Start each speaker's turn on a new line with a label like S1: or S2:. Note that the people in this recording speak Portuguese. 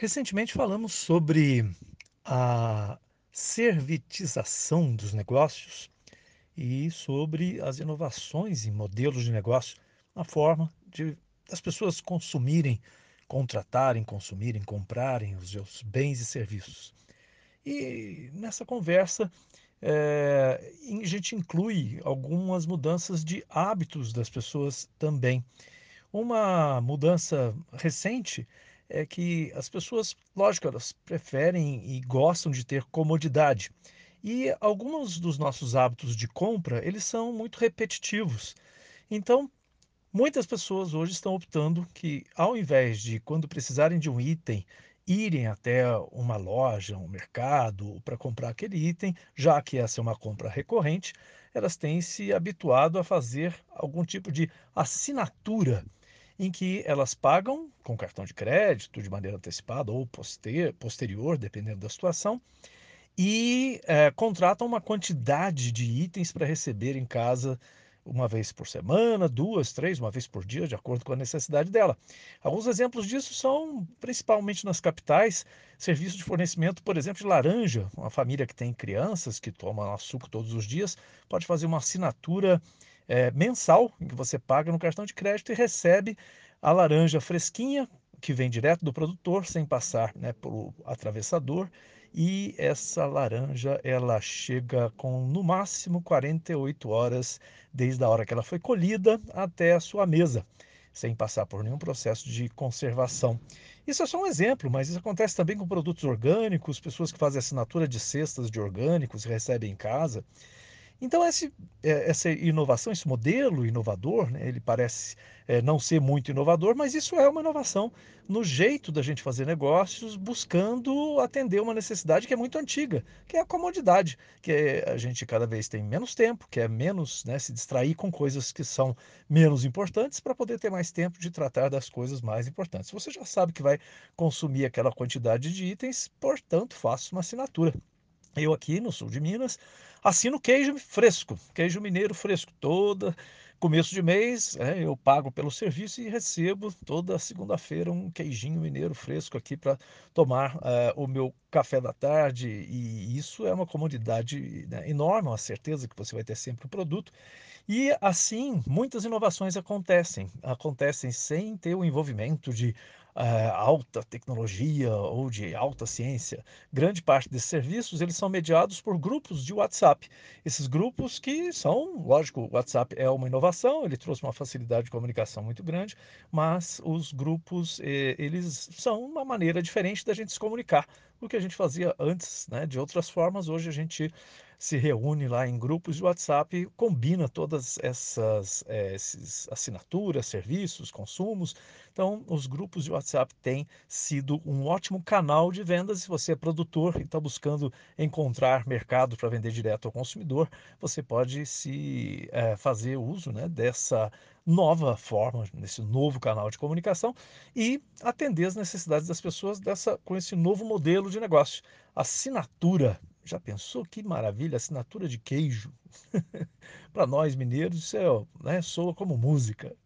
S1: Recentemente falamos sobre a servitização dos negócios e sobre as inovações em modelos de negócio, na forma de as pessoas consumirem, contratarem, consumirem, comprarem os seus bens e serviços. E nessa conversa, eh, a gente inclui algumas mudanças de hábitos das pessoas também. Uma mudança recente é que as pessoas, lógico, elas preferem e gostam de ter comodidade. E alguns dos nossos hábitos de compra, eles são muito repetitivos. Então, muitas pessoas hoje estão optando que, ao invés de, quando precisarem de um item, irem até uma loja, um mercado, para comprar aquele item, já que essa é uma compra recorrente, elas têm se habituado a fazer algum tipo de assinatura em que elas pagam com cartão de crédito de maneira antecipada ou poster, posterior, dependendo da situação, e eh, contratam uma quantidade de itens para receber em casa uma vez por semana, duas, três, uma vez por dia, de acordo com a necessidade dela. Alguns exemplos disso são, principalmente nas capitais, serviços de fornecimento, por exemplo, de laranja. Uma família que tem crianças que tomam suco todos os dias pode fazer uma assinatura é, mensal, que você paga no cartão de crédito e recebe a laranja fresquinha, que vem direto do produtor, sem passar né, pelo atravessador. E essa laranja, ela chega com no máximo 48 horas desde a hora que ela foi colhida até a sua mesa, sem passar por nenhum processo de conservação. Isso é só um exemplo, mas isso acontece também com produtos orgânicos, pessoas que fazem assinatura de cestas de orgânicos recebem em casa. Então esse, eh, essa inovação, esse modelo inovador, né, ele parece, eh, não ser muito inovador, mas isso é uma inovação no jeito da gente fazer negócios, buscando atender uma necessidade que é muito antiga, que é a comodidade, que é, a gente cada vez tem menos tempo, quer menos, né, se distrair com coisas que são menos importantes para poder ter mais tempo de tratar das coisas mais importantes. Você já sabe que vai consumir aquela quantidade de itens, portanto, faça uma assinatura. Eu aqui no sul de Minas assino queijo fresco, queijo mineiro fresco. Toda começo de mês é, eu pago pelo serviço e recebo toda segunda-feira um queijinho mineiro fresco aqui para tomar uh, o meu café da tarde. E isso é uma comodidade né, enorme, uma certeza que você vai ter sempre o produto. E assim, muitas inovações acontecem, acontecem sem ter o envolvimento de eh, alta tecnologia ou de alta ciência. Grande parte desses serviços, eles são mediados por grupos de WhatsApp. Esses grupos que são, lógico, o WhatsApp é uma inovação, ele trouxe uma facilidade de comunicação muito grande, mas os grupos, eles são uma maneira diferente da gente se comunicar do que a gente fazia antes, né? De outras formas, hoje a gente se reúne lá em grupos de WhatsApp, combina todas essas esses assinaturas, serviços, consumos. Então, os grupos de WhatsApp têm sido um ótimo canal de vendas. Se você é produtor e está buscando encontrar mercado para vender direto ao consumidor, você pode se eh, fazer uso né, dessa nova forma, nesse novo canal de comunicação e atender as necessidades das pessoas dessa, com esse novo modelo de negócio. Assinatura. Já pensou que maravilha? Assinatura de queijo. Para nós mineiros, isso é, né, soa como música.